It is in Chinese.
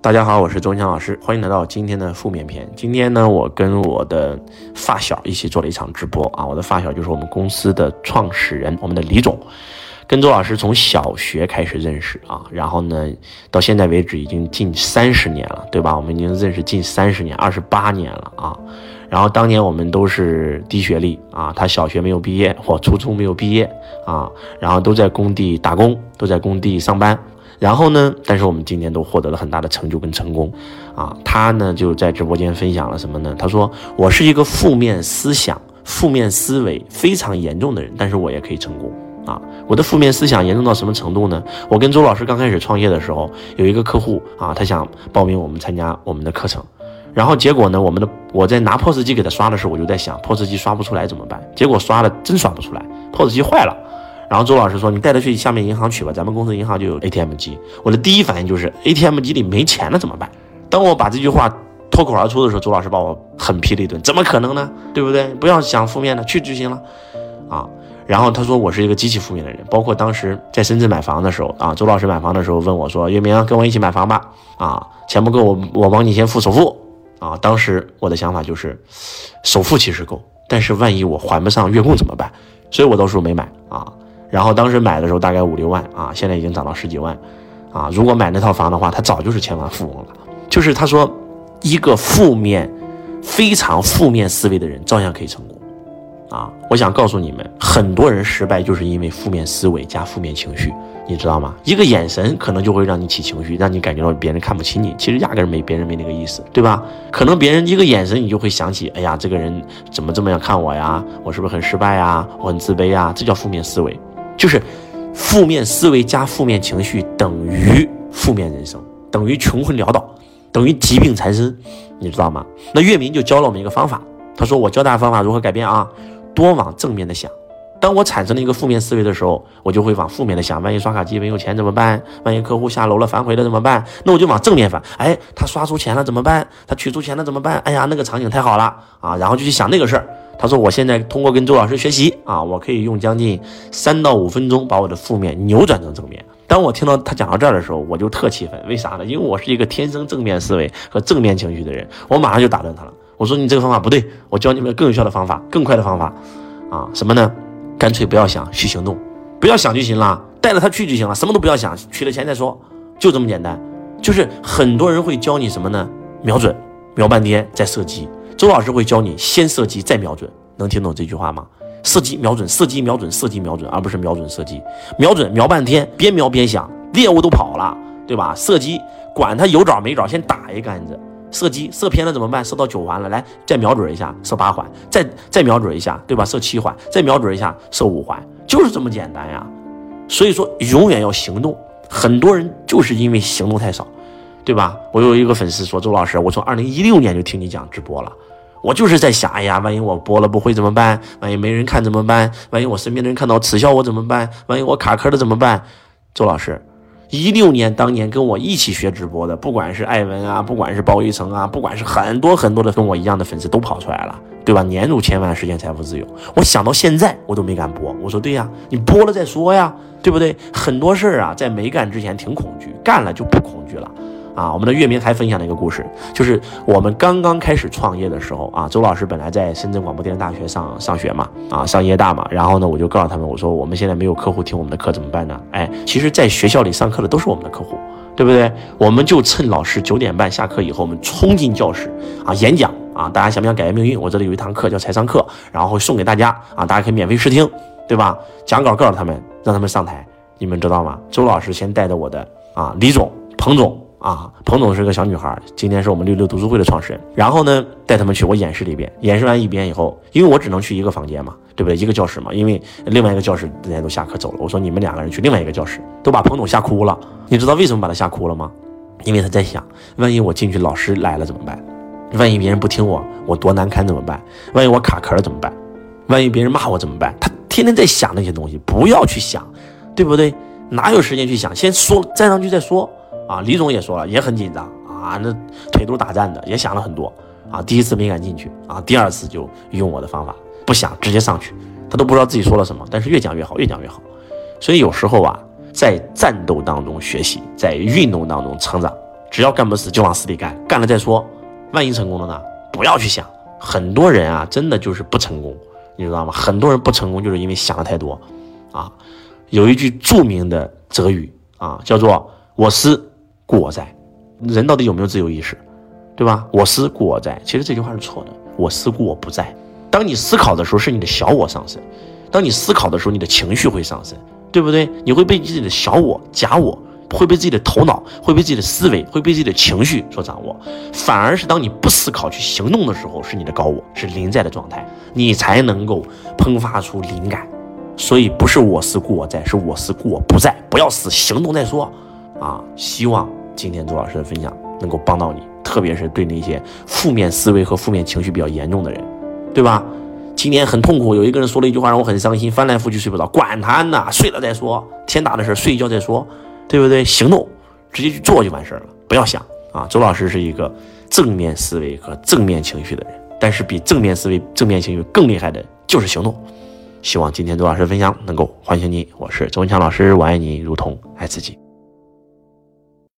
大家好，我是周强老师，欢迎来到今天的负面篇。今天呢，我跟我的发小一起做了一场直播啊。我的发小就是我们公司的创始人，我们的李总，跟周老师从小学开始认识啊，然后呢，到现在为止已经近三十年了，对吧？我们已经认识近三十年，二十八年了啊。然后当年我们都是低学历啊，他小学没有毕业，我初中没有毕业啊，然后都在工地打工，都在工地上班。然后呢，但是我们今天都获得了很大的成就跟成功啊。他呢就在直播间分享了什么呢？他说我是一个负面思想、负面思维非常严重的人，但是我也可以成功啊。我的负面思想严重到什么程度呢？我跟周老师刚开始创业的时候，有一个客户啊，他想报名我们参加我们的课程。然后结果呢？我们的我在拿 POS 机给他刷的时候，我就在想，POS 机刷不出来怎么办？结果刷了真刷不出来，POS 机坏了。然后周老师说：“你带他去下面银行取吧，咱们公司银行就有 ATM 机。”我的第一反应就是 ATM 机里没钱了怎么办？当我把这句话脱口而出的时候，周老师把我狠批了一顿：“怎么可能呢？对不对？不要想负面的，去就行了。”啊，然后他说我是一个极其负面的人，包括当时在深圳买房的时候啊，周老师买房的时候问我说：“月明，跟我一起买房吧？啊，钱不够，我我帮你先付首付。”啊，当时我的想法就是，首付其实够，但是万一我还不上月供怎么办？所以我到时候没买啊。然后当时买的时候大概五六万啊，现在已经涨到十几万，啊，如果买那套房的话，他早就是千万富翁了。就是他说，一个负面、非常负面思维的人照样可以成功。啊，我想告诉你们，很多人失败就是因为负面思维加负面情绪，你知道吗？一个眼神可能就会让你起情绪，让你感觉到别人看不起你，其实压根没别人没那个意思，对吧？可能别人一个眼神，你就会想起，哎呀，这个人怎么这么样看我呀？我是不是很失败呀？我很自卑呀？这叫负面思维，就是负面思维加负面情绪等于负面人生，等于穷困潦倒，等于疾病缠身，你知道吗？那岳明就教了我们一个方法，他说我教大家方法如何改变啊。多往正面的想，当我产生了一个负面思维的时候，我就会往负面的想。万一刷卡机没有钱怎么办？万一客户下楼了反悔了怎么办？那我就往正面反。哎，他刷出钱了怎么办？他取出钱了怎么办？哎呀，那个场景太好了啊！然后就去想那个事儿。他说我现在通过跟周老师学习啊，我可以用将近三到五分钟把我的负面扭转成正面。当我听到他讲到这儿的时候，我就特气愤。为啥呢？因为我是一个天生正面思维和正面情绪的人，我马上就打断他了。我说你这个方法不对，我教你们更有效的方法，更快的方法，啊，什么呢？干脆不要想，去行动，不要想就行了，带着他去就行了，什么都不要想，取了钱再说，就这么简单。就是很多人会教你什么呢？瞄准，瞄半天再射击。周老师会教你先射击再瞄准，能听懂这句话吗？射击瞄准，射击瞄准，射击瞄准，而不是瞄准射击。瞄准瞄半天，边瞄边想，猎物都跑了，对吧？射击管他有爪没爪，先打一杆子。射击射偏了怎么办？射到九环了，来再瞄准一下，射八环，再再瞄准一下，对吧？射七环，再瞄准一下，射五环，就是这么简单呀。所以说，永远要行动。很多人就是因为行动太少，对吧？我有一个粉丝说：“周老师，我从二零一六年就听你讲直播了，我就是在想，哎呀，万一我播了不会怎么办？万一没人看怎么办？万一我身边的人看到耻笑我怎么办？万一我卡壳了怎么办？”周老师。一六年当年跟我一起学直播的，不管是艾文啊，不管是包玉成啊，不管是很多很多的跟我一样的粉丝都跑出来了，对吧？年入千万，实现财富自由。我想到现在我都没敢播，我说对呀，你播了再说呀，对不对？很多事儿啊，在没干之前挺恐惧，干了就不恐惧了。啊，我们的月明还分享了一个故事，就是我们刚刚开始创业的时候啊，周老师本来在深圳广播电视大学上上学嘛，啊，上夜大嘛，然后呢，我就告诉他们，我说我们现在没有客户听我们的课怎么办呢？哎，其实，在学校里上课的都是我们的客户，对不对？我们就趁老师九点半下课以后，我们冲进教室啊，演讲啊，大家想不想改变命运？我这里有一堂课叫财商课，然后送给大家啊，大家可以免费试听，对吧？讲稿告诉他们，让他们上台，你们知道吗？周老师先带着我的啊，李总、彭总。啊，彭总是个小女孩，今天是我们六六读书会的创始人。然后呢，带他们去我演示了一遍，演示完一遍以后，因为我只能去一个房间嘛，对不对？一个教室嘛，因为另外一个教室人家都下课走了。我说你们两个人去另外一个教室，都把彭总吓哭了。你知道为什么把他吓哭了吗？因为他在想，万一我进去老师来了怎么办？万一别人不听我，我多难堪怎么办？万一我卡壳了怎么办？万一别人骂我怎么办？他天天在想那些东西，不要去想，对不对？哪有时间去想？先说站上去再说。啊，李总也说了，也很紧张啊，那腿都打颤的，也想了很多啊。第一次没敢进去啊，第二次就用我的方法，不想直接上去，他都不知道自己说了什么，但是越讲越好，越讲越好。所以有时候啊，在战斗当中学习，在运动当中成长只要干不死就往死里干，干了再说，万一成功了呢？不要去想。很多人啊，真的就是不成功，你知道吗？很多人不成功就是因为想的太多，啊，有一句著名的哲语啊，叫做“我思故我在”。人到底有没有自由意识，对吧？我思故我在，其实这句话是错的。我思故我不在。当你思考的时候，是你的小我上升；当你思考的时候，你的情绪会上升，对不对？你会被自己的小我、假我。会被自己的头脑，会被自己的思维，会被自己的情绪所掌握，反而是当你不思考去行动的时候，是你的高我，是临在的状态，你才能够喷发出灵感。所以不是我思故我在，是我思故我不在。不要死，行动再说。啊，希望今天周老师的分享能够帮到你，特别是对那些负面思维和负面情绪比较严重的人，对吧？今天很痛苦，有一个人说了一句话让我很伤心，翻来覆去睡不着，管他呢，睡了再说，天大的事睡一觉再说。对不对？行动，直接去做就完事儿了，不要想啊！周老师是一个正面思维和正面情绪的人，但是比正面思维、正面情绪更厉害的就是行动。希望今天周老师分享能够唤醒你。我是周文强老师，我爱你如同爱自己。